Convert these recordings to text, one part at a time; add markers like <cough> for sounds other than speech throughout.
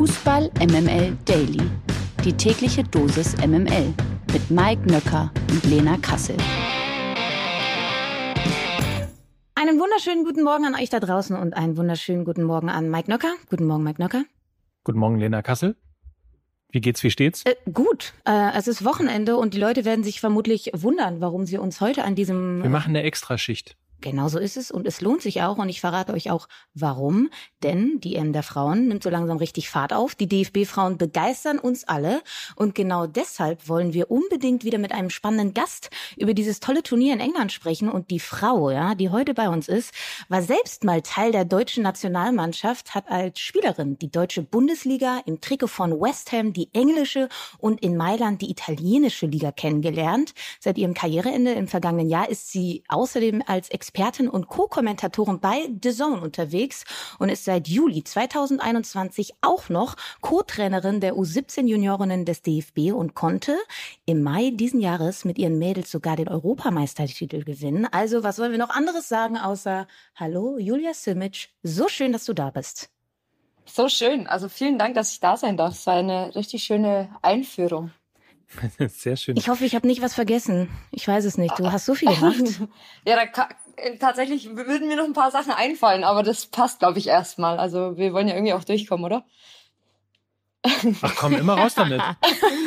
Fußball MML Daily. Die tägliche Dosis MML mit Mike Nöcker und Lena Kassel. Einen wunderschönen guten Morgen an euch da draußen und einen wunderschönen guten Morgen an Mike Nöcker. Guten Morgen, Mike Nöcker. Guten Morgen, Lena Kassel. Wie geht's, wie steht's? Äh, gut. Äh, es ist Wochenende und die Leute werden sich vermutlich wundern, warum sie uns heute an diesem. Wir machen eine Extraschicht. Genau so ist es und es lohnt sich auch und ich verrate euch auch warum. Denn die EM der Frauen nimmt so langsam richtig Fahrt auf. Die DFB-Frauen begeistern uns alle und genau deshalb wollen wir unbedingt wieder mit einem spannenden Gast über dieses tolle Turnier in England sprechen und die Frau, ja, die heute bei uns ist, war selbst mal Teil der deutschen Nationalmannschaft, hat als Spielerin die deutsche Bundesliga im Trikot von West Ham die englische und in Mailand die italienische Liga kennengelernt. Seit ihrem Karriereende im vergangenen Jahr ist sie außerdem als Expertin und Co-Kommentatorin bei The Zone unterwegs und ist seit Juli 2021 auch noch Co-Trainerin der U17 Juniorinnen des DFB und konnte im Mai diesen Jahres mit ihren Mädels sogar den Europameistertitel gewinnen. Also was wollen wir noch anderes sagen außer Hallo Julia Simic, so schön, dass du da bist. So schön. Also vielen Dank, dass ich da sein darf. Es war eine richtig schöne Einführung. <laughs> Sehr schön. Ich hoffe, ich habe nicht was vergessen. Ich weiß es nicht. Du hast so viel gemacht. <laughs> ja, da tatsächlich würden mir noch ein paar Sachen einfallen, aber das passt, glaube ich, erstmal. Also wir wollen ja irgendwie auch durchkommen, oder? <laughs> Ach komm, immer raus damit.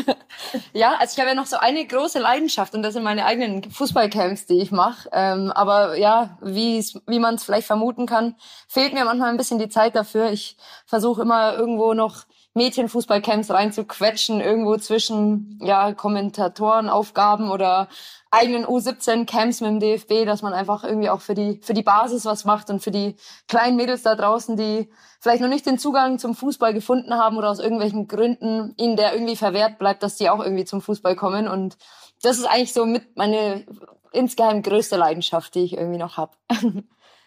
<laughs> ja, also ich habe ja noch so eine große Leidenschaft und das sind meine eigenen Fußballcamps, die ich mache. Ähm, aber ja, wie wie man es vielleicht vermuten kann, fehlt mir manchmal ein bisschen die Zeit dafür. Ich versuche immer irgendwo noch Mädchenfußballcamps reinzuquetschen, irgendwo zwischen ja Kommentatorenaufgaben oder eigenen U17-Camps mit dem DFB, dass man einfach irgendwie auch für die, für die Basis was macht und für die kleinen Mädels da draußen, die vielleicht noch nicht den Zugang zum Fußball gefunden haben oder aus irgendwelchen Gründen ihnen der irgendwie verwehrt bleibt, dass die auch irgendwie zum Fußball kommen. Und das ist eigentlich so mit meine insgeheim größte Leidenschaft, die ich irgendwie noch habe. <laughs>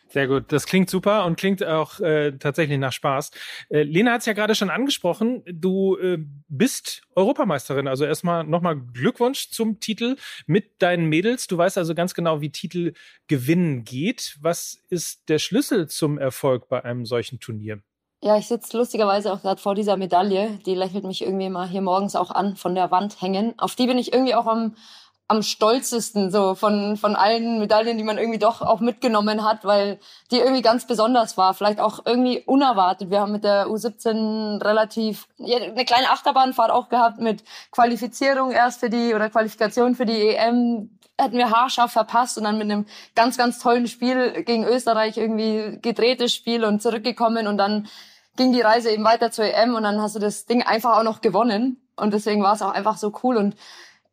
Sehr gut, das klingt super und klingt auch äh, tatsächlich nach Spaß. Äh, Lena hat es ja gerade schon angesprochen, du äh, bist Europameisterin, also erstmal nochmal Glückwunsch zum Titel mit deinen Mädels. Du weißt also ganz genau, wie Titel gewinnen geht. Was ist der Schlüssel zum Erfolg bei einem solchen Turnier? Ja, ich sitze lustigerweise auch gerade vor dieser Medaille. Die lächelt mich irgendwie mal hier morgens auch an, von der Wand hängen. Auf die bin ich irgendwie auch am am stolzesten so von von allen Medaillen, die man irgendwie doch auch mitgenommen hat, weil die irgendwie ganz besonders war, vielleicht auch irgendwie unerwartet. Wir haben mit der U17 relativ ja, eine kleine Achterbahnfahrt auch gehabt mit Qualifizierung erst für die oder Qualifikation für die EM hätten wir haarscharf verpasst und dann mit einem ganz ganz tollen Spiel gegen Österreich irgendwie gedrehtes Spiel und zurückgekommen und dann ging die Reise eben weiter zur EM und dann hast du das Ding einfach auch noch gewonnen. Und deswegen war es auch einfach so cool. Und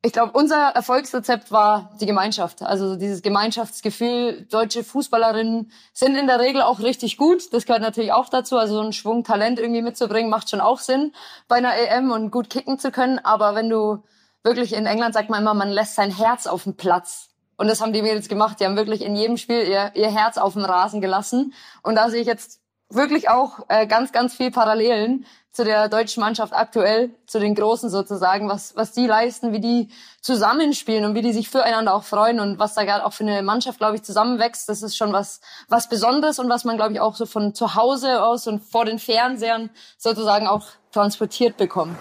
ich glaube, unser Erfolgsrezept war die Gemeinschaft. Also dieses Gemeinschaftsgefühl. Deutsche Fußballerinnen sind in der Regel auch richtig gut. Das gehört natürlich auch dazu. Also so ein Schwung Talent irgendwie mitzubringen, macht schon auch Sinn bei einer EM und gut kicken zu können. Aber wenn du wirklich in England sagt man immer, man lässt sein Herz auf den Platz. Und das haben die Mädels gemacht. Die haben wirklich in jedem Spiel ihr, ihr Herz auf den Rasen gelassen. Und da sehe ich jetzt wirklich auch äh, ganz, ganz viel Parallelen zu der deutschen Mannschaft aktuell, zu den Großen sozusagen, was, was die leisten, wie die zusammenspielen und wie die sich füreinander auch freuen und was da gerade auch für eine Mannschaft, glaube ich, zusammenwächst, das ist schon was, was Besonderes und was man, glaube ich, auch so von zu Hause aus und vor den Fernsehern sozusagen auch transportiert bekommt.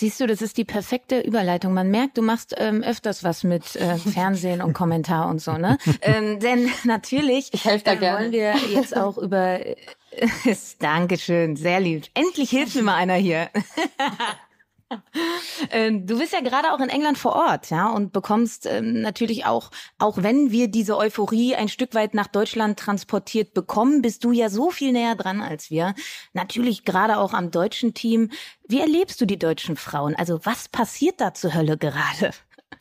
Siehst du, das ist die perfekte Überleitung. Man merkt, du machst ähm, öfters was mit äh, Fernsehen und Kommentar und so, ne? <laughs> ähm, denn natürlich ich helfe da äh, gerne. wollen wir jetzt auch über. <laughs> Dankeschön, sehr lieb. Endlich hilft mir mal einer hier. <laughs> <laughs> Ähm, du bist ja gerade auch in England vor Ort, ja, und bekommst ähm, natürlich auch, auch wenn wir diese Euphorie ein Stück weit nach Deutschland transportiert bekommen, bist du ja so viel näher dran als wir. Natürlich gerade auch am deutschen Team. Wie erlebst du die deutschen Frauen? Also was passiert da zur Hölle gerade?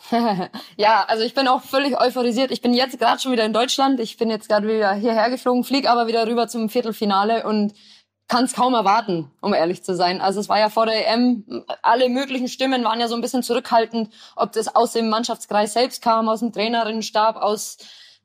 <laughs> ja, also ich bin auch völlig euphorisiert. Ich bin jetzt gerade schon wieder in Deutschland. Ich bin jetzt gerade wieder hierher geflogen, fliege aber wieder rüber zum Viertelfinale und kann es kaum erwarten, um ehrlich zu sein. Also es war ja vor der EM, alle möglichen Stimmen waren ja so ein bisschen zurückhaltend, ob das aus dem Mannschaftskreis selbst kam, aus dem Trainerinnenstab, aus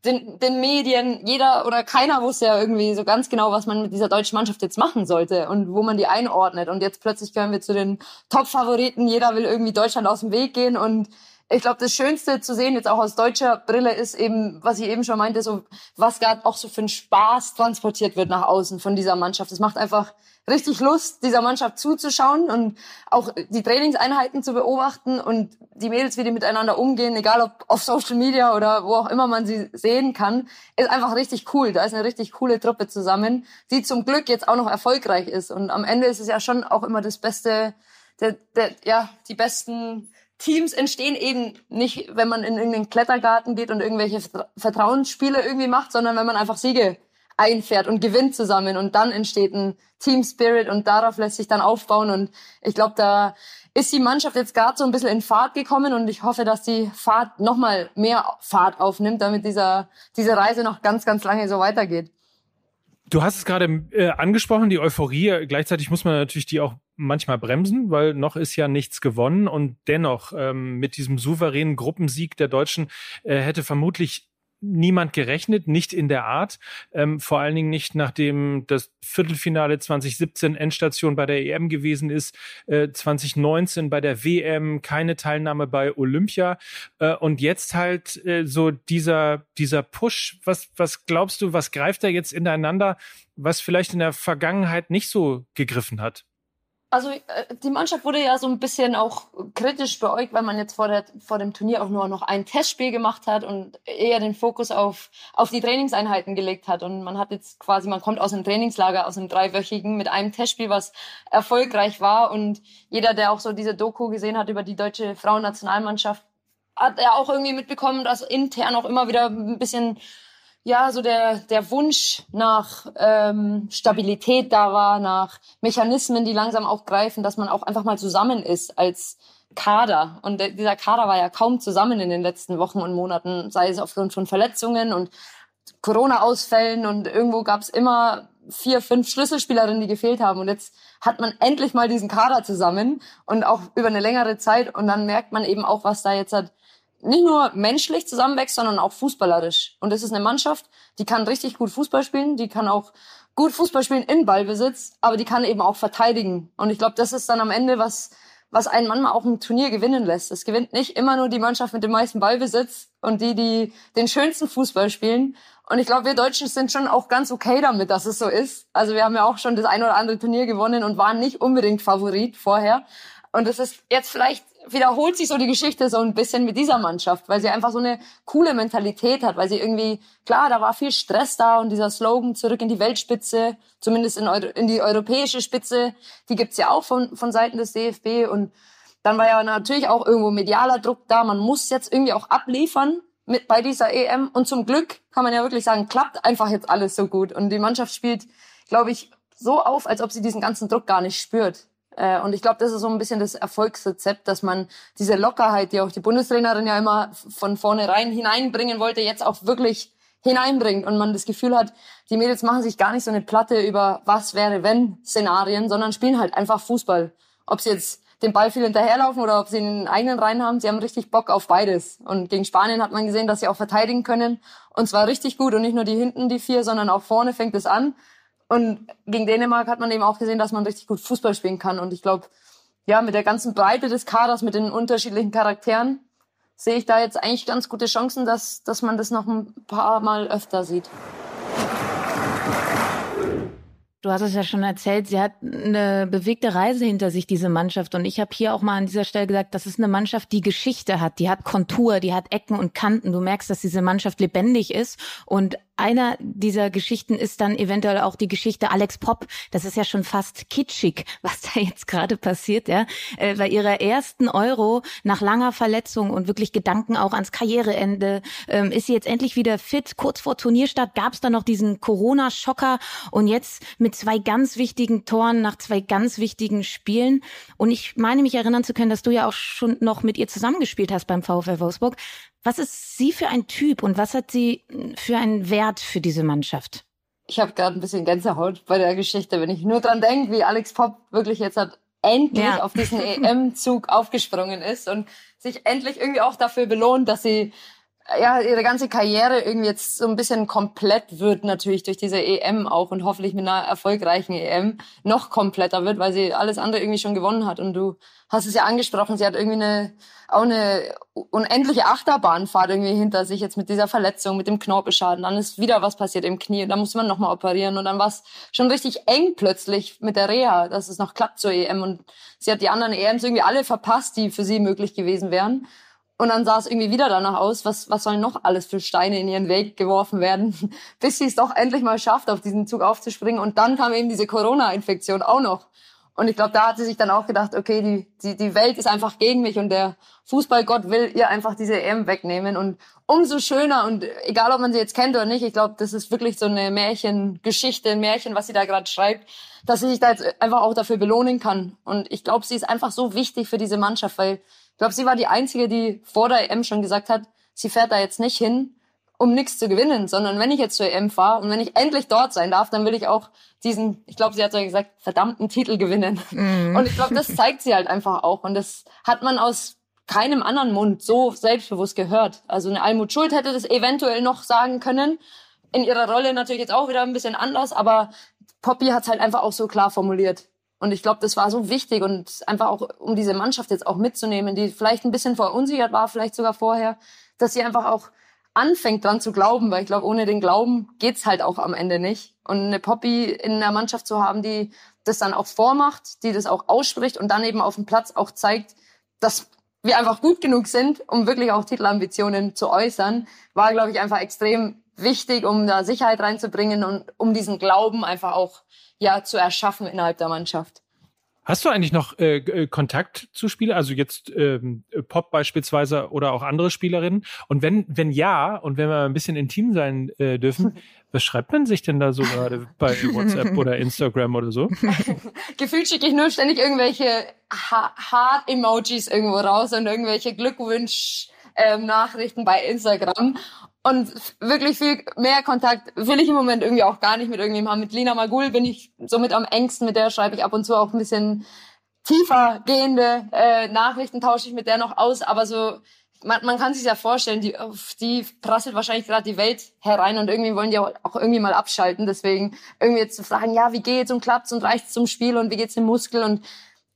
den, den Medien. Jeder oder keiner wusste ja irgendwie so ganz genau, was man mit dieser deutschen Mannschaft jetzt machen sollte und wo man die einordnet. Und jetzt plötzlich gehören wir zu den Top-Favoriten. Jeder will irgendwie Deutschland aus dem Weg gehen und ich glaube, das Schönste zu sehen, jetzt auch aus deutscher Brille, ist eben, was ich eben schon meinte, so was gerade auch so für einen Spaß transportiert wird nach außen von dieser Mannschaft. Es macht einfach richtig Lust, dieser Mannschaft zuzuschauen und auch die Trainingseinheiten zu beobachten und die Mädels, wie die miteinander umgehen, egal ob auf Social Media oder wo auch immer man sie sehen kann, ist einfach richtig cool. Da ist eine richtig coole Truppe zusammen, die zum Glück jetzt auch noch erfolgreich ist. Und am Ende ist es ja schon auch immer das Beste, der, der, ja, die besten Teams entstehen eben nicht, wenn man in irgendeinen Klettergarten geht und irgendwelche Vertrauensspiele irgendwie macht, sondern wenn man einfach Siege einfährt und gewinnt zusammen und dann entsteht ein Team Spirit und darauf lässt sich dann aufbauen und ich glaube, da ist die Mannschaft jetzt gerade so ein bisschen in Fahrt gekommen und ich hoffe, dass die Fahrt nochmal mehr Fahrt aufnimmt, damit dieser, diese Reise noch ganz, ganz lange so weitergeht. Du hast es gerade äh, angesprochen, die Euphorie. Gleichzeitig muss man natürlich die auch manchmal bremsen, weil noch ist ja nichts gewonnen und dennoch ähm, mit diesem souveränen Gruppensieg der Deutschen äh, hätte vermutlich niemand gerechnet, nicht in der Art. Ähm, vor allen Dingen nicht, nachdem das Viertelfinale 2017 Endstation bei der EM gewesen ist, äh, 2019 bei der WM, keine Teilnahme bei Olympia. Äh, und jetzt halt äh, so dieser, dieser Push. Was, was glaubst du, was greift da jetzt ineinander, was vielleicht in der Vergangenheit nicht so gegriffen hat? Also äh, die Mannschaft wurde ja so ein bisschen auch kritisch beäugt, weil man jetzt vor, der, vor dem Turnier auch nur noch ein Testspiel gemacht hat und eher den Fokus auf, auf die Trainingseinheiten gelegt hat. Und man hat jetzt quasi, man kommt aus einem Trainingslager, aus einem dreiwöchigen mit einem Testspiel, was erfolgreich war. Und jeder, der auch so diese Doku gesehen hat über die deutsche Frauennationalmannschaft, hat er auch irgendwie mitbekommen, dass intern auch immer wieder ein bisschen ja, so der, der Wunsch nach ähm, Stabilität da war, nach Mechanismen, die langsam auch greifen, dass man auch einfach mal zusammen ist als Kader. Und der, dieser Kader war ja kaum zusammen in den letzten Wochen und Monaten, sei es aufgrund von Verletzungen und Corona-Ausfällen und irgendwo gab es immer vier, fünf Schlüsselspielerinnen, die gefehlt haben. Und jetzt hat man endlich mal diesen Kader zusammen und auch über eine längere Zeit. Und dann merkt man eben auch, was da jetzt hat nicht nur menschlich zusammenwächst, sondern auch fußballerisch. Und es ist eine Mannschaft, die kann richtig gut Fußball spielen, die kann auch gut Fußball spielen in Ballbesitz, aber die kann eben auch verteidigen. Und ich glaube, das ist dann am Ende was, was einen manchmal auch ein Turnier gewinnen lässt. Es gewinnt nicht immer nur die Mannschaft mit dem meisten Ballbesitz und die, die den schönsten Fußball spielen. Und ich glaube, wir Deutschen sind schon auch ganz okay damit, dass es so ist. Also wir haben ja auch schon das ein oder andere Turnier gewonnen und waren nicht unbedingt Favorit vorher. Und es ist jetzt vielleicht wiederholt sich so die Geschichte so ein bisschen mit dieser Mannschaft, weil sie einfach so eine coole Mentalität hat, weil sie irgendwie, klar, da war viel Stress da und dieser Slogan zurück in die Weltspitze, zumindest in, Euro, in die europäische Spitze, die gibt's ja auch von, von Seiten des DFB und dann war ja natürlich auch irgendwo medialer Druck da, man muss jetzt irgendwie auch abliefern mit bei dieser EM und zum Glück kann man ja wirklich sagen, klappt einfach jetzt alles so gut und die Mannschaft spielt, glaube ich, so auf, als ob sie diesen ganzen Druck gar nicht spürt. Äh, und ich glaube, das ist so ein bisschen das Erfolgsrezept, dass man diese Lockerheit, die auch die Bundestrainerin ja immer von vornherein hineinbringen wollte, jetzt auch wirklich hineinbringt und man das Gefühl hat, die Mädels machen sich gar nicht so eine Platte über was wäre wenn Szenarien, sondern spielen halt einfach Fußball. Ob sie jetzt den Ball viel hinterherlaufen oder ob sie einen eigenen rein haben, sie haben richtig Bock auf beides. Und gegen Spanien hat man gesehen, dass sie auch verteidigen können und zwar richtig gut und nicht nur die hinten die vier, sondern auch vorne fängt es an. Und gegen Dänemark hat man eben auch gesehen, dass man richtig gut Fußball spielen kann. Und ich glaube, ja, mit der ganzen Breite des Kaders, mit den unterschiedlichen Charakteren, sehe ich da jetzt eigentlich ganz gute Chancen, dass, dass man das noch ein paar Mal öfter sieht. Du hast es ja schon erzählt, sie hat eine bewegte Reise hinter sich, diese Mannschaft. Und ich habe hier auch mal an dieser Stelle gesagt, das ist eine Mannschaft, die Geschichte hat, die hat Kontur, die hat Ecken und Kanten. Du merkst, dass diese Mannschaft lebendig ist und einer dieser Geschichten ist dann eventuell auch die Geschichte Alex Pop. Das ist ja schon fast kitschig, was da jetzt gerade passiert, ja. Äh, bei ihrer ersten Euro nach langer Verletzung und wirklich Gedanken auch ans Karriereende ähm, ist sie jetzt endlich wieder fit. Kurz vor Turnierstart gab es dann noch diesen Corona-Schocker und jetzt mit zwei ganz wichtigen Toren nach zwei ganz wichtigen Spielen. Und ich meine mich erinnern zu können, dass du ja auch schon noch mit ihr zusammengespielt hast beim VfL Wolfsburg. Was ist sie für ein Typ und was hat sie für einen Wert für diese Mannschaft? Ich habe gerade ein bisschen Gänsehaut bei der Geschichte, wenn ich nur dran denke, wie Alex Pop wirklich jetzt hat endlich ja. auf diesen EM-Zug aufgesprungen ist und sich endlich irgendwie auch dafür belohnt, dass sie ja, ihre ganze Karriere irgendwie jetzt so ein bisschen komplett wird natürlich durch diese EM auch und hoffentlich mit einer erfolgreichen EM noch kompletter wird, weil sie alles andere irgendwie schon gewonnen hat. Und du hast es ja angesprochen, sie hat irgendwie eine, auch eine unendliche Achterbahnfahrt irgendwie hinter sich jetzt mit dieser Verletzung, mit dem Knorpelschaden. Dann ist wieder was passiert im Knie und dann muss man nochmal operieren und dann war es schon richtig eng plötzlich mit der Reha, dass es noch klappt zur EM und sie hat die anderen EMs irgendwie alle verpasst, die für sie möglich gewesen wären. Und dann sah es irgendwie wieder danach aus, was, was sollen noch alles für Steine in ihren Weg geworfen werden, <laughs> bis sie es doch endlich mal schafft, auf diesen Zug aufzuspringen. Und dann kam eben diese Corona-Infektion auch noch. Und ich glaube, da hat sie sich dann auch gedacht, okay, die, die, die Welt ist einfach gegen mich und der Fußballgott will ihr einfach diese EM wegnehmen. Und umso schöner und egal, ob man sie jetzt kennt oder nicht, ich glaube, das ist wirklich so eine Märchengeschichte, ein Märchen, was sie da gerade schreibt, dass sie sich da jetzt einfach auch dafür belohnen kann. Und ich glaube, sie ist einfach so wichtig für diese Mannschaft, weil ich glaube, sie war die Einzige, die vor der EM schon gesagt hat, sie fährt da jetzt nicht hin, um nichts zu gewinnen, sondern wenn ich jetzt zur EM fahre und wenn ich endlich dort sein darf, dann will ich auch diesen, ich glaube, sie hat so gesagt, verdammten Titel gewinnen. Mhm. Und ich glaube, das zeigt sie halt einfach auch. Und das hat man aus keinem anderen Mund so selbstbewusst gehört. Also eine Almut Schuld hätte das eventuell noch sagen können. In ihrer Rolle natürlich jetzt auch wieder ein bisschen anders, aber Poppy hat es halt einfach auch so klar formuliert. Und ich glaube, das war so wichtig und einfach auch, um diese Mannschaft jetzt auch mitzunehmen, die vielleicht ein bisschen verunsichert war, vielleicht sogar vorher, dass sie einfach auch anfängt dran zu glauben, weil ich glaube, ohne den Glauben geht's halt auch am Ende nicht. Und eine Poppy in der Mannschaft zu haben, die das dann auch vormacht, die das auch ausspricht und dann eben auf dem Platz auch zeigt, dass wir einfach gut genug sind, um wirklich auch Titelambitionen zu äußern, war, glaube ich, einfach extrem wichtig, um da Sicherheit reinzubringen und um diesen Glauben einfach auch ja zu erschaffen innerhalb der Mannschaft. Hast du eigentlich noch äh, äh, Kontakt zu Spielern, also jetzt ähm, Pop beispielsweise oder auch andere Spielerinnen? Und wenn wenn ja und wenn wir ein bisschen intim sein äh, dürfen, <laughs> was schreibt man sich denn da so gerade bei WhatsApp <laughs> oder Instagram oder so? <laughs> Gefühlt schicke ich nur ständig irgendwelche Heart-Emojis irgendwo raus und irgendwelche Glückwunsch-Nachrichten ähm, bei Instagram. Und wirklich viel mehr Kontakt will ich im Moment irgendwie auch gar nicht mit irgendjemandem haben. Mit Lina Magul bin ich somit am engsten, mit der schreibe ich ab und zu auch ein bisschen tiefer gehende äh, Nachrichten, tausche ich mit der noch aus, aber so man, man kann sich ja vorstellen, die, die prasselt wahrscheinlich gerade die Welt herein und irgendwie wollen die auch, auch irgendwie mal abschalten. Deswegen irgendwie jetzt zu fragen, ja, wie geht's und klappt's und reicht's zum Spiel und wie geht's dem Muskel und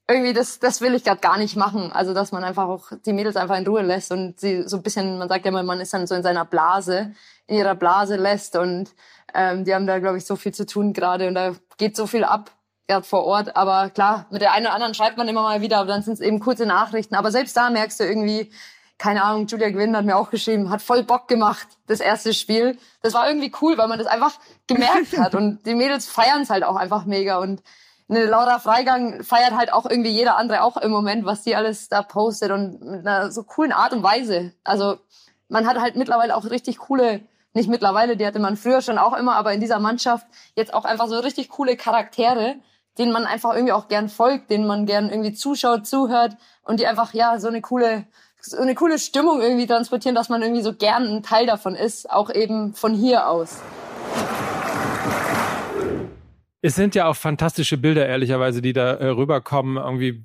irgendwie das, das will ich gerade gar nicht machen. Also, dass man einfach auch die Mädels einfach in Ruhe lässt und sie so ein bisschen, man sagt ja immer, man ist dann so in seiner Blase, in ihrer Blase lässt und ähm, die haben da, glaube ich, so viel zu tun gerade und da geht so viel ab gerade vor Ort. Aber klar, mit der einen oder anderen schreibt man immer mal wieder, aber dann sind es eben kurze Nachrichten. Aber selbst da merkst du irgendwie, keine Ahnung, Julia Gwynn hat mir auch geschrieben, hat voll Bock gemacht, das erste Spiel. Das war irgendwie cool, weil man das einfach gemerkt <laughs> hat und die Mädels feiern es halt auch einfach mega und eine Laura Freigang feiert halt auch irgendwie jeder andere auch im Moment, was die alles da postet und mit einer so coolen Art und Weise. Also man hat halt mittlerweile auch richtig coole, nicht mittlerweile, die hatte man früher schon auch immer, aber in dieser Mannschaft jetzt auch einfach so richtig coole Charaktere, denen man einfach irgendwie auch gern folgt, denen man gern irgendwie zuschaut, zuhört und die einfach ja so eine coole so eine coole Stimmung irgendwie transportieren, dass man irgendwie so gern ein Teil davon ist, auch eben von hier aus. Es sind ja auch fantastische Bilder, ehrlicherweise, die da äh, rüberkommen. Irgendwie,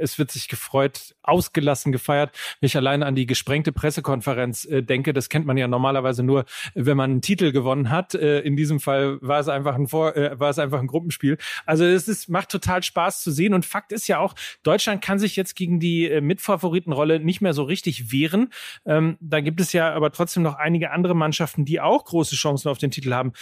es wird sich gefreut, ausgelassen gefeiert. Wenn ich alleine an die gesprengte Pressekonferenz äh, denke, das kennt man ja normalerweise nur, wenn man einen Titel gewonnen hat. Äh, in diesem Fall war es einfach ein Vor äh, war es einfach ein Gruppenspiel. Also es ist, macht total Spaß zu sehen. Und Fakt ist ja auch, Deutschland kann sich jetzt gegen die äh, Mitfavoritenrolle nicht mehr so richtig wehren. Ähm, da gibt es ja aber trotzdem noch einige andere Mannschaften, die auch große Chancen auf den Titel haben.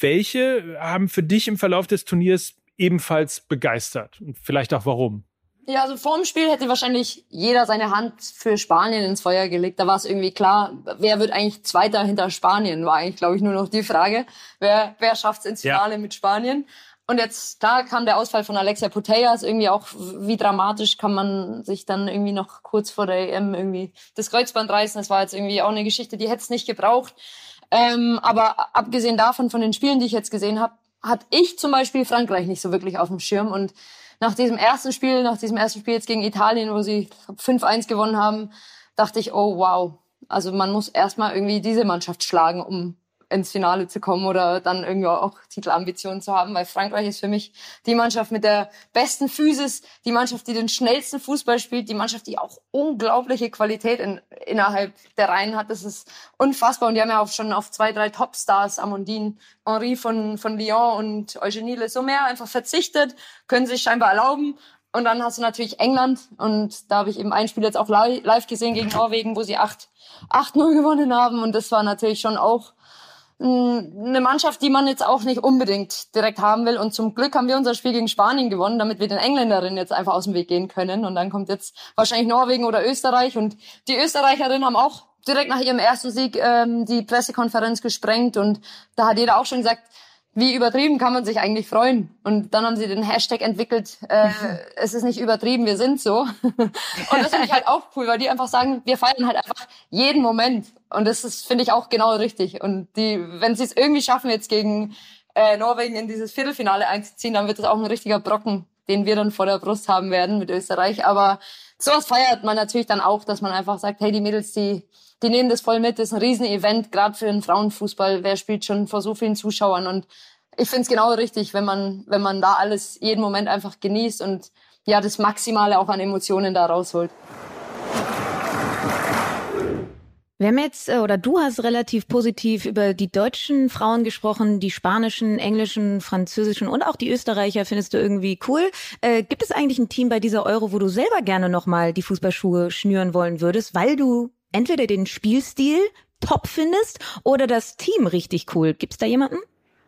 Welche haben für dich im Verlauf des Turniers ebenfalls begeistert? Und vielleicht auch warum? Ja, also vor dem Spiel hätte wahrscheinlich jeder seine Hand für Spanien ins Feuer gelegt. Da war es irgendwie klar, wer wird eigentlich Zweiter hinter Spanien, war eigentlich, glaube ich, nur noch die Frage. Wer, wer schafft es ins Finale ja. mit Spanien? Und jetzt, da kam der Ausfall von Alexia Putellas, irgendwie auch, wie dramatisch kann man sich dann irgendwie noch kurz vor der EM irgendwie das Kreuzband reißen. Das war jetzt irgendwie auch eine Geschichte, die hätte es nicht gebraucht. Ähm, aber abgesehen davon, von den Spielen, die ich jetzt gesehen habe, hat ich zum Beispiel Frankreich nicht so wirklich auf dem Schirm. Und nach diesem ersten Spiel, nach diesem ersten Spiel jetzt gegen Italien, wo sie 5-1 gewonnen haben, dachte ich, oh wow. Also man muss erstmal irgendwie diese Mannschaft schlagen, um ins Finale zu kommen oder dann irgendwie auch Titelambitionen zu haben, weil Frankreich ist für mich die Mannschaft mit der besten Physis, die Mannschaft, die den schnellsten Fußball spielt, die Mannschaft, die auch unglaubliche Qualität in, innerhalb der Reihen hat. Das ist unfassbar. Und die haben ja auch schon auf zwei, drei Topstars, Amandine, Henri von, von Lyon und Eugenie Le Sommer einfach verzichtet, können sich scheinbar erlauben. Und dann hast du natürlich England. Und da habe ich eben ein Spiel jetzt auch live gesehen gegen Norwegen, wo sie 8 8-0 gewonnen haben. Und das war natürlich schon auch eine Mannschaft, die man jetzt auch nicht unbedingt direkt haben will. Und zum Glück haben wir unser Spiel gegen Spanien gewonnen, damit wir den Engländerinnen jetzt einfach aus dem Weg gehen können. Und dann kommt jetzt wahrscheinlich Norwegen oder Österreich. Und die Österreicherinnen haben auch direkt nach ihrem ersten Sieg ähm, die Pressekonferenz gesprengt. Und da hat jeder auch schon gesagt, wie übertrieben kann man sich eigentlich freuen? Und dann haben sie den Hashtag entwickelt, äh, <laughs> es ist nicht übertrieben, wir sind so. <laughs> Und das finde ich halt auch cool, weil die einfach sagen, wir feiern halt einfach jeden Moment. Und das ist, finde ich, auch genau richtig. Und die, wenn sie es irgendwie schaffen, jetzt gegen äh, Norwegen in dieses Viertelfinale einzuziehen, dann wird das auch ein richtiger Brocken, den wir dann vor der Brust haben werden mit Österreich. Aber sowas feiert man natürlich dann auch, dass man einfach sagt, hey, die Mädels, die die nehmen das voll mit. Das ist ein Riesen-Event, gerade für den Frauenfußball. Wer spielt schon vor so vielen Zuschauern? Und ich finde es genau richtig, wenn man, wenn man da alles jeden Moment einfach genießt und ja, das Maximale auch an Emotionen da rausholt. Wir haben jetzt, äh, oder du hast relativ positiv über die deutschen Frauen gesprochen, die spanischen, englischen, französischen und auch die Österreicher findest du irgendwie cool. Äh, gibt es eigentlich ein Team bei dieser Euro, wo du selber gerne nochmal die Fußballschuhe schnüren wollen würdest, weil du entweder den Spielstil top findest oder das Team richtig cool. Gibt's da jemanden?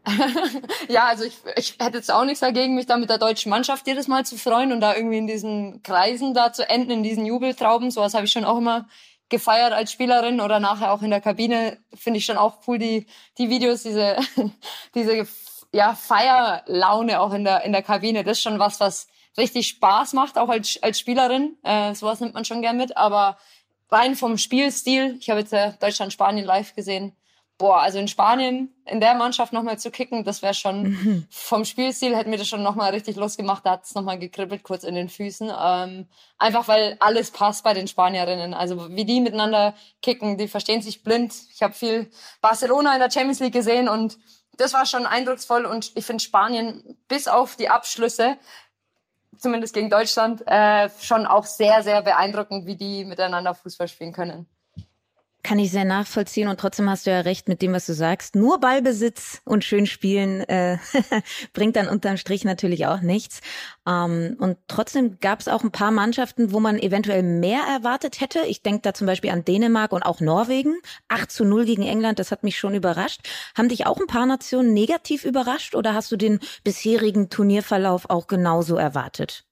<laughs> ja, also ich, ich hätte jetzt auch nichts dagegen, mich da mit der deutschen Mannschaft jedes Mal zu freuen und da irgendwie in diesen Kreisen da zu enden, in diesen Jubeltrauben. Sowas habe ich schon auch immer gefeiert als Spielerin oder nachher auch in der Kabine. Finde ich schon auch cool, die, die Videos, diese, <laughs> diese ja, Feierlaune auch in der, in der Kabine. Das ist schon was, was richtig Spaß macht, auch als, als Spielerin. Äh, sowas nimmt man schon gern mit. Aber rein vom Spielstil, ich habe jetzt äh, Deutschland-Spanien live gesehen. Boah, also in Spanien in der Mannschaft nochmal zu kicken, das wäre schon mhm. vom Spielstil hätte mir das schon nochmal richtig losgemacht. Da hat es nochmal gekribbelt kurz in den Füßen. Ähm, einfach weil alles passt bei den Spanierinnen. Also wie die miteinander kicken, die verstehen sich blind. Ich habe viel Barcelona in der Champions League gesehen und das war schon eindrucksvoll und ich finde Spanien bis auf die Abschlüsse zumindest gegen Deutschland, äh, schon auch sehr, sehr beeindruckend, wie die miteinander Fußball spielen können. Kann ich sehr nachvollziehen und trotzdem hast du ja recht mit dem, was du sagst. Nur Ballbesitz und schön spielen äh, <laughs> bringt dann unterm Strich natürlich auch nichts. Ähm, und trotzdem gab es auch ein paar Mannschaften, wo man eventuell mehr erwartet hätte. Ich denke da zum Beispiel an Dänemark und auch Norwegen. 8 zu 0 gegen England, das hat mich schon überrascht. Haben dich auch ein paar Nationen negativ überrascht oder hast du den bisherigen Turnierverlauf auch genauso erwartet?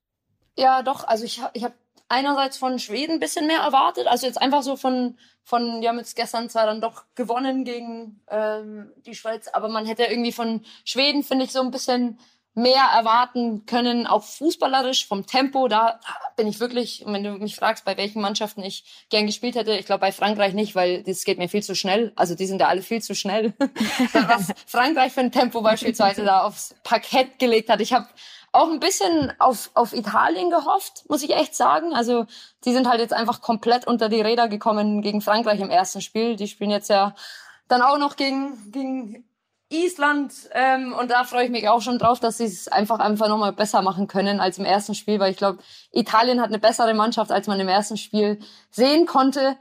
Ja, doch. Also ich, ich habe einerseits von Schweden ein bisschen mehr erwartet. Also jetzt einfach so von, von die haben jetzt gestern zwar dann doch gewonnen gegen ähm, die Schweiz, aber man hätte irgendwie von Schweden, finde ich, so ein bisschen mehr erwarten können, auch fußballerisch, vom Tempo. Da bin ich wirklich, wenn du mich fragst, bei welchen Mannschaften ich gern gespielt hätte, ich glaube bei Frankreich nicht, weil das geht mir viel zu schnell. Also die sind ja alle viel zu schnell. <laughs> Was <laughs> Frankreich für ein Tempo beispielsweise da aufs Parkett gelegt hat. Ich habe auch ein bisschen auf, auf Italien gehofft, muss ich echt sagen. Also die sind halt jetzt einfach komplett unter die Räder gekommen gegen Frankreich im ersten Spiel. Die spielen jetzt ja dann auch noch gegen, gegen Island ähm, und da freue ich mich auch schon drauf, dass sie es einfach einfach nochmal besser machen können als im ersten Spiel, weil ich glaube, Italien hat eine bessere Mannschaft, als man im ersten Spiel sehen konnte.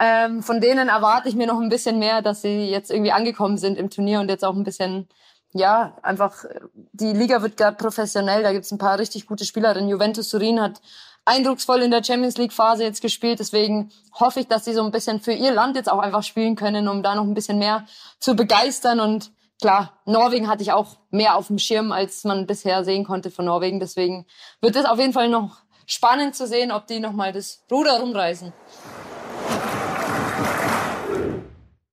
Ähm, von denen erwarte ich mir noch ein bisschen mehr, dass sie jetzt irgendwie angekommen sind im Turnier und jetzt auch ein bisschen ja, einfach, die Liga wird gerade professionell, da gibt's ein paar richtig gute Spielerinnen. Juventus Turin hat eindrucksvoll in der Champions League Phase jetzt gespielt, deswegen hoffe ich, dass sie so ein bisschen für ihr Land jetzt auch einfach spielen können, um da noch ein bisschen mehr zu begeistern und klar, Norwegen hatte ich auch mehr auf dem Schirm, als man bisher sehen konnte von Norwegen, deswegen wird es auf jeden Fall noch spannend zu sehen, ob die nochmal das Ruder rumreißen.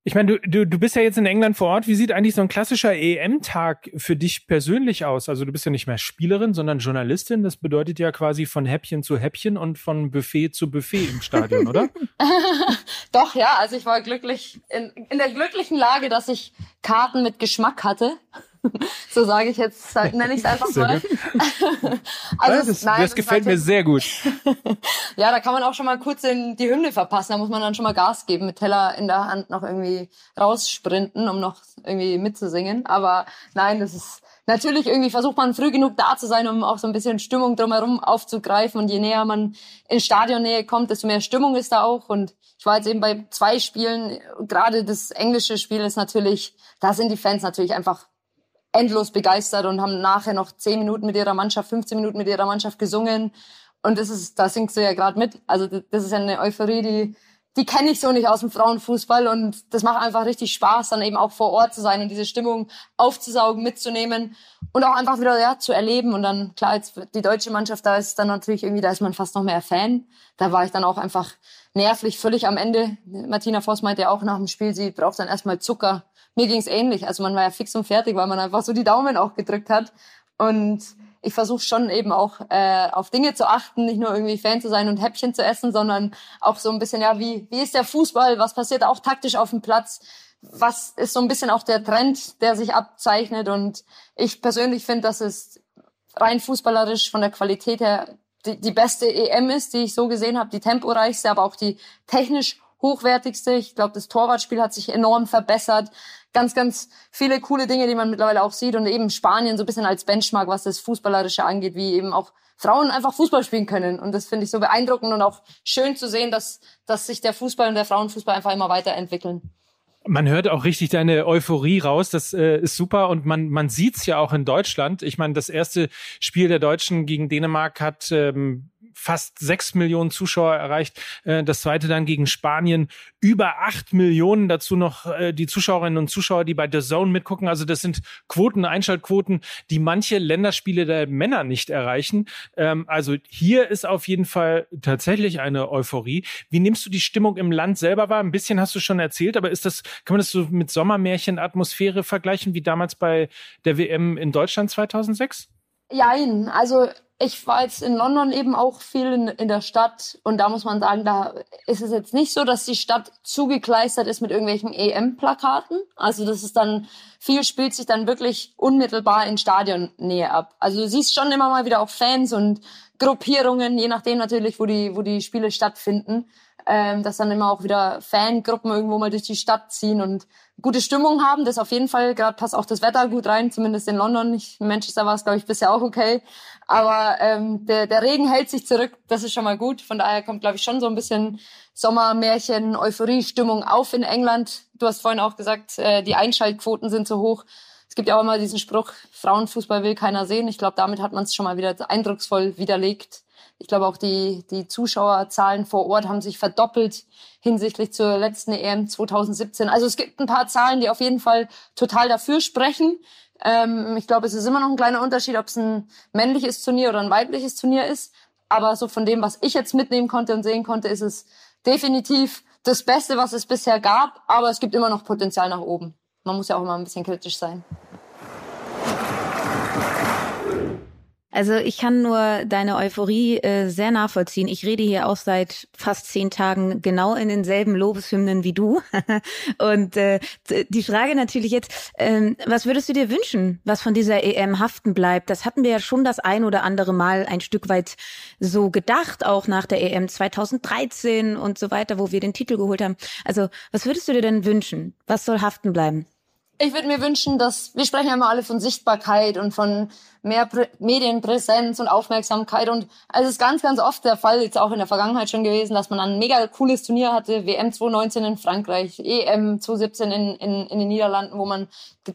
Ich meine, du, du, du bist ja jetzt in England vor Ort. Wie sieht eigentlich so ein klassischer EM-Tag für dich persönlich aus? Also du bist ja nicht mehr Spielerin, sondern Journalistin. Das bedeutet ja quasi von Häppchen zu Häppchen und von Buffet zu Buffet im Stadion, oder? <laughs> Doch, ja. Also ich war glücklich, in, in der glücklichen Lage, dass ich Karten mit Geschmack hatte. <laughs> so sage ich jetzt, nenne ich es einfach sehr mal. <laughs> also das, es, nein, das gefällt mir sehr gut. <laughs> ja, da kann man auch schon mal kurz in die Hymne verpassen. Da muss man dann schon mal Gas geben, mit Teller in der Hand noch irgendwie raussprinten, um noch irgendwie mitzusingen. Aber nein, das ist natürlich irgendwie versucht man früh genug da zu sein, um auch so ein bisschen Stimmung drumherum aufzugreifen. Und je näher man in Stadionnähe kommt, desto mehr Stimmung ist da auch. Und ich war jetzt eben bei zwei Spielen, gerade das englische Spiel ist natürlich, da sind die Fans natürlich einfach endlos begeistert und haben nachher noch zehn Minuten mit ihrer Mannschaft, 15 Minuten mit ihrer Mannschaft gesungen. Und das ist, da singst du ja gerade mit. Also das ist ja eine Euphorie, die die kenne ich so nicht aus dem Frauenfußball und das macht einfach richtig Spaß, dann eben auch vor Ort zu sein und diese Stimmung aufzusaugen, mitzunehmen und auch einfach wieder ja, zu erleben. Und dann, klar, jetzt die deutsche Mannschaft, da ist dann natürlich irgendwie, da ist man fast noch mehr Fan. Da war ich dann auch einfach nervlich völlig am Ende. Martina Voss meinte ja auch nach dem Spiel, sie braucht dann erstmal Zucker. Mir ging's ähnlich. Also man war ja fix und fertig, weil man einfach so die Daumen auch gedrückt hat. Und ich versuche schon eben auch äh, auf Dinge zu achten, nicht nur irgendwie Fan zu sein und Häppchen zu essen, sondern auch so ein bisschen, ja, wie, wie ist der Fußball, was passiert auch taktisch auf dem Platz, was ist so ein bisschen auch der Trend, der sich abzeichnet. Und ich persönlich finde, dass es rein fußballerisch von der Qualität her die, die beste EM ist, die ich so gesehen habe, die temporeichste, aber auch die technisch hochwertigste. Ich glaube, das Torwartspiel hat sich enorm verbessert ganz, ganz viele coole Dinge, die man mittlerweile auch sieht und eben Spanien so ein bisschen als Benchmark, was das Fußballerische angeht, wie eben auch Frauen einfach Fußball spielen können. Und das finde ich so beeindruckend und auch schön zu sehen, dass, dass sich der Fußball und der Frauenfußball einfach immer weiterentwickeln. Man hört auch richtig deine Euphorie raus. Das äh, ist super und man man sieht's ja auch in Deutschland. Ich meine, das erste Spiel der Deutschen gegen Dänemark hat ähm, fast sechs Millionen Zuschauer erreicht. Äh, das zweite dann gegen Spanien über acht Millionen. Dazu noch äh, die Zuschauerinnen und Zuschauer, die bei The Zone mitgucken. Also das sind Quoten, Einschaltquoten, die manche Länderspiele der Männer nicht erreichen. Ähm, also hier ist auf jeden Fall tatsächlich eine Euphorie. Wie nimmst du die Stimmung im Land selber wahr? Ein bisschen hast du schon erzählt, aber ist das, kann man das so mit Sommermärchen-Atmosphäre vergleichen wie damals bei der WM in Deutschland 2006? Jein, also ich war jetzt in London eben auch viel in, in, der Stadt und da muss man sagen, da ist es jetzt nicht so, dass die Stadt zugekleistert ist mit irgendwelchen EM-Plakaten. Also das ist dann, viel spielt sich dann wirklich unmittelbar in Stadionnähe ab. Also du siehst schon immer mal wieder auch Fans und Gruppierungen, je nachdem natürlich, wo die, wo die Spiele stattfinden ähm, dass dann immer auch wieder Fangruppen irgendwo mal durch die Stadt ziehen und gute Stimmung haben. Das auf jeden Fall. Gerade passt auch das Wetter gut rein, zumindest in London. Ich, in Manchester war es, glaube ich, bisher auch okay. Aber ähm, der, der Regen hält sich zurück. Das ist schon mal gut. Von daher kommt, glaube ich, schon so ein bisschen Sommermärchen, Euphorie-Stimmung auf in England. Du hast vorhin auch gesagt, äh, die Einschaltquoten sind so hoch. Es gibt ja auch immer diesen Spruch, Frauenfußball will keiner sehen. Ich glaube, damit hat man es schon mal wieder eindrucksvoll widerlegt. Ich glaube auch die, die Zuschauerzahlen vor Ort haben sich verdoppelt hinsichtlich zur letzten EM 2017. Also es gibt ein paar Zahlen, die auf jeden Fall total dafür sprechen. Ähm, ich glaube, es ist immer noch ein kleiner Unterschied, ob es ein männliches Turnier oder ein weibliches Turnier ist. Aber so von dem, was ich jetzt mitnehmen konnte und sehen konnte, ist es definitiv das Beste, was es bisher gab. Aber es gibt immer noch Potenzial nach oben. Man muss ja auch immer ein bisschen kritisch sein. Also ich kann nur deine Euphorie äh, sehr nachvollziehen. Ich rede hier auch seit fast zehn Tagen genau in denselben Lobeshymnen wie du. <laughs> Und äh, die Frage natürlich jetzt, ähm, was würdest du dir wünschen, was von dieser EM haften bleibt? Das hatten wir ja schon das ein oder andere Mal ein Stück weit so gedacht, auch nach der EM 2013 und so weiter, wo wir den Titel geholt haben. Also was würdest du dir denn wünschen? Was soll haften bleiben? Ich würde mir wünschen, dass wir sprechen ja immer alle von Sichtbarkeit und von mehr Prä Medienpräsenz und Aufmerksamkeit. Und es ist ganz, ganz oft der Fall, jetzt auch in der Vergangenheit schon gewesen, dass man ein mega cooles Turnier hatte, WM 2019 in Frankreich, EM 2017 in, in, in den Niederlanden, wo man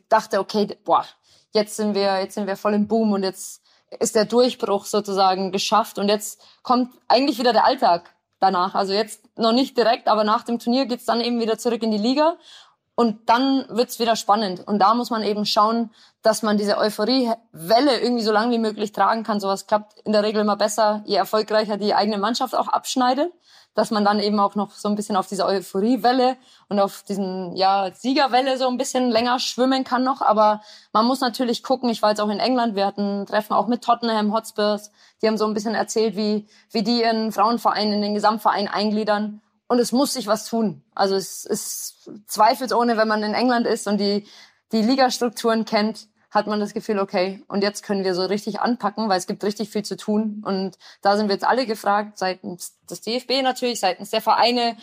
dachte, okay, boah, jetzt sind wir, jetzt sind wir voll im Boom und jetzt ist der Durchbruch sozusagen geschafft. Und jetzt kommt eigentlich wieder der Alltag danach. Also jetzt noch nicht direkt, aber nach dem Turnier geht's dann eben wieder zurück in die Liga und dann wird's wieder spannend. Und da muss man eben schauen, dass man diese Euphoriewelle irgendwie so lange wie möglich tragen kann. Sowas klappt in der Regel immer besser, je erfolgreicher die eigene Mannschaft auch abschneidet. Dass man dann eben auch noch so ein bisschen auf diese Euphoriewelle und auf diesen, ja, Siegerwelle so ein bisschen länger schwimmen kann noch. Aber man muss natürlich gucken. Ich war jetzt auch in England. Wir hatten Treffen auch mit Tottenham Hotspurs. Die haben so ein bisschen erzählt, wie, wie die ihren Frauenverein in den Gesamtverein eingliedern und es muss sich was tun. Also es ist zweifelsohne, wenn man in England ist und die, die Ligastrukturen kennt, hat man das Gefühl, okay, und jetzt können wir so richtig anpacken, weil es gibt richtig viel zu tun. Und da sind wir jetzt alle gefragt, seitens des DFB natürlich, seitens der Vereine,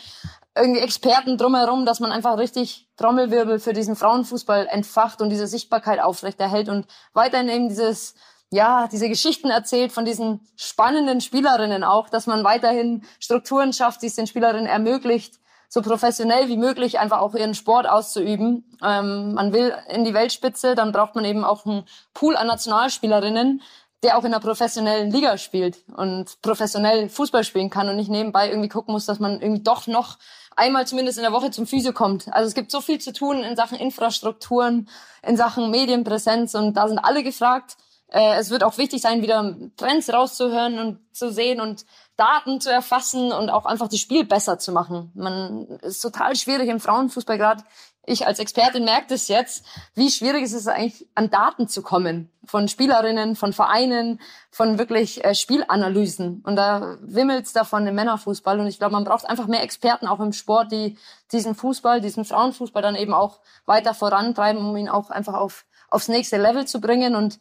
irgendwie Experten drumherum, dass man einfach richtig Trommelwirbel für diesen Frauenfußball entfacht und diese Sichtbarkeit aufrechterhält und weiterhin eben dieses ja, diese Geschichten erzählt von diesen spannenden Spielerinnen auch, dass man weiterhin Strukturen schafft, die es den Spielerinnen ermöglicht, so professionell wie möglich einfach auch ihren Sport auszuüben. Ähm, man will in die Weltspitze, dann braucht man eben auch einen Pool an Nationalspielerinnen, der auch in einer professionellen Liga spielt und professionell Fußball spielen kann und nicht nebenbei irgendwie gucken muss, dass man irgendwie doch noch einmal zumindest in der Woche zum Physio kommt. Also es gibt so viel zu tun in Sachen Infrastrukturen, in Sachen Medienpräsenz und da sind alle gefragt. Äh, es wird auch wichtig sein, wieder Trends rauszuhören und zu sehen und Daten zu erfassen und auch einfach das Spiel besser zu machen. Man ist total schwierig im Frauenfußball gerade. Ich als Expertin merke das jetzt, wie schwierig es ist eigentlich an Daten zu kommen von Spielerinnen, von Vereinen, von wirklich äh, Spielanalysen. Und da wimmelt's davon im Männerfußball. Und ich glaube, man braucht einfach mehr Experten auch im Sport, die diesen Fußball, diesen Frauenfußball dann eben auch weiter vorantreiben, um ihn auch einfach auf aufs nächste Level zu bringen. Und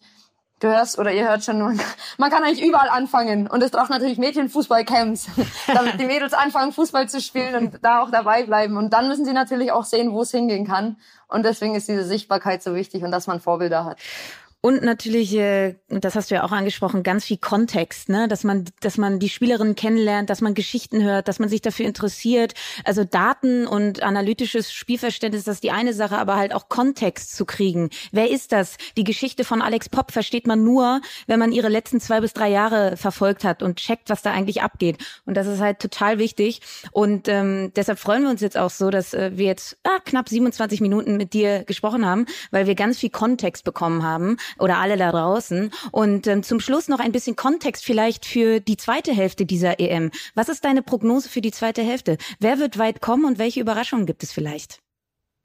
du hörst oder ihr hört schon, man, <laughs> man kann eigentlich überall anfangen. Und es braucht natürlich Mädchenfußballcamps, <laughs> damit die Mädels anfangen, Fußball zu spielen und da auch dabei bleiben. Und dann müssen sie natürlich auch sehen, wo es hingehen kann. Und deswegen ist diese Sichtbarkeit so wichtig und dass man Vorbilder hat. Und natürlich, äh, das hast du ja auch angesprochen, ganz viel Kontext, ne? dass man, dass man die Spielerinnen kennenlernt, dass man Geschichten hört, dass man sich dafür interessiert. Also Daten und analytisches Spielverständnis, das ist die eine Sache, aber halt auch Kontext zu kriegen. Wer ist das? Die Geschichte von Alex Popp versteht man nur, wenn man ihre letzten zwei bis drei Jahre verfolgt hat und checkt, was da eigentlich abgeht. Und das ist halt total wichtig. Und ähm, deshalb freuen wir uns jetzt auch so, dass äh, wir jetzt ah, knapp 27 Minuten mit dir gesprochen haben, weil wir ganz viel Kontext bekommen haben oder alle da draußen. Und ähm, zum Schluss noch ein bisschen Kontext vielleicht für die zweite Hälfte dieser EM. Was ist deine Prognose für die zweite Hälfte? Wer wird weit kommen und welche Überraschungen gibt es vielleicht?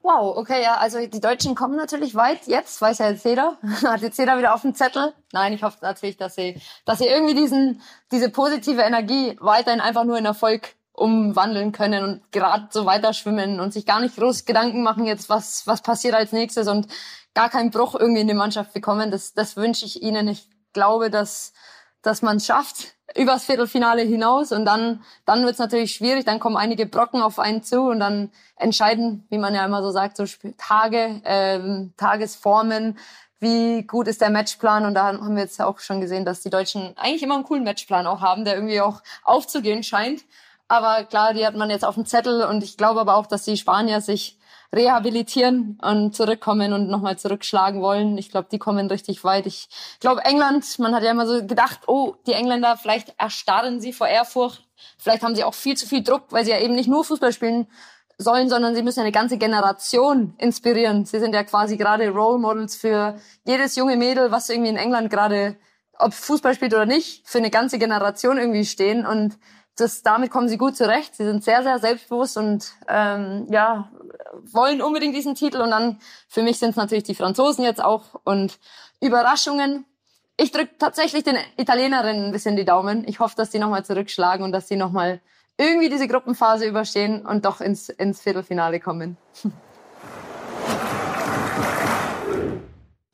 Wow, okay, ja, also die Deutschen kommen natürlich weit jetzt, weiß ja jetzt jeder. <laughs> Hat jetzt jeder wieder auf dem Zettel. Nein, ich hoffe natürlich, dass sie, dass sie irgendwie diesen, diese positive Energie weiterhin einfach nur in Erfolg umwandeln können und gerade so weiter schwimmen und sich gar nicht groß Gedanken machen jetzt, was, was passiert als nächstes und gar keinen Bruch irgendwie in die Mannschaft bekommen. Das, das wünsche ich ihnen. Ich glaube, dass, dass man es schafft <laughs> übers Viertelfinale hinaus und dann, dann wird es natürlich schwierig. Dann kommen einige Brocken auf einen zu und dann entscheiden, wie man ja immer so sagt, so Tage, ähm, Tagesformen, wie gut ist der Matchplan und da haben wir jetzt auch schon gesehen, dass die Deutschen eigentlich immer einen coolen Matchplan auch haben, der irgendwie auch aufzugehen scheint. Aber klar, die hat man jetzt auf dem Zettel und ich glaube aber auch, dass die Spanier sich rehabilitieren und zurückkommen und nochmal zurückschlagen wollen. Ich glaube, die kommen richtig weit. Ich glaube, England, man hat ja immer so gedacht, oh, die Engländer, vielleicht erstarren sie vor Ehrfurcht. Vielleicht haben sie auch viel zu viel Druck, weil sie ja eben nicht nur Fußball spielen sollen, sondern sie müssen eine ganze Generation inspirieren. Sie sind ja quasi gerade Role Models für jedes junge Mädel, was irgendwie in England gerade, ob Fußball spielt oder nicht, für eine ganze Generation irgendwie stehen. Und das, damit kommen sie gut zurecht. Sie sind sehr, sehr selbstbewusst und ähm, ja, wollen unbedingt diesen Titel. Und dann für mich sind es natürlich die Franzosen jetzt auch und Überraschungen. Ich drücke tatsächlich den Italienerinnen ein bisschen die Daumen. Ich hoffe, dass die nochmal zurückschlagen und dass sie nochmal irgendwie diese Gruppenphase überstehen und doch ins, ins Viertelfinale kommen. <laughs>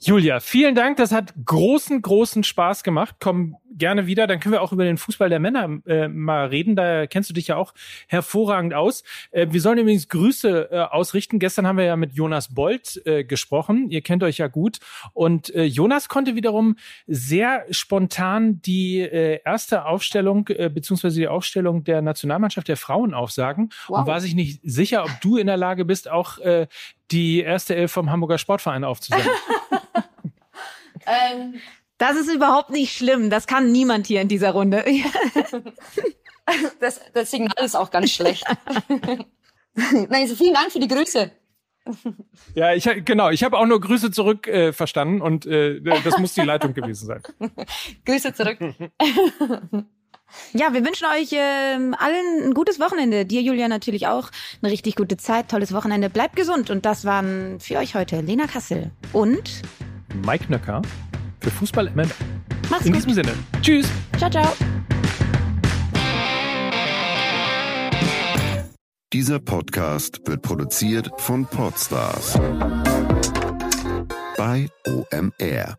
Julia, vielen Dank. Das hat großen, großen Spaß gemacht. Komm gerne wieder. Dann können wir auch über den Fußball der Männer äh, mal reden. Da kennst du dich ja auch hervorragend aus. Äh, wir sollen übrigens Grüße äh, ausrichten. Gestern haben wir ja mit Jonas Bolt äh, gesprochen. Ihr kennt euch ja gut. Und äh, Jonas konnte wiederum sehr spontan die äh, erste Aufstellung äh, beziehungsweise die Aufstellung der Nationalmannschaft der Frauen aufsagen wow. und war sich nicht sicher, ob du in der Lage bist, auch äh, die erste Elf vom Hamburger Sportverein aufzusagen. <laughs> ähm, das ist überhaupt nicht schlimm. Das kann niemand hier in dieser Runde. <laughs> das, das Signal ist auch ganz schlecht. <laughs> Nein, also vielen Dank für die Grüße. Ja, ich genau, ich habe auch nur Grüße zurück äh, verstanden und äh, das muss die Leitung gewesen sein. <laughs> Grüße zurück. Ja, wir wünschen euch ähm, allen ein gutes Wochenende. Dir, Julia, natürlich auch eine richtig gute Zeit, tolles Wochenende. Bleibt gesund. Und das waren für euch heute Lena Kassel und Mike Nöcker für Fußball MM. Macht's In gut. diesem Sinne. Tschüss. Ciao, ciao. Dieser Podcast wird produziert von Podstars bei OMR.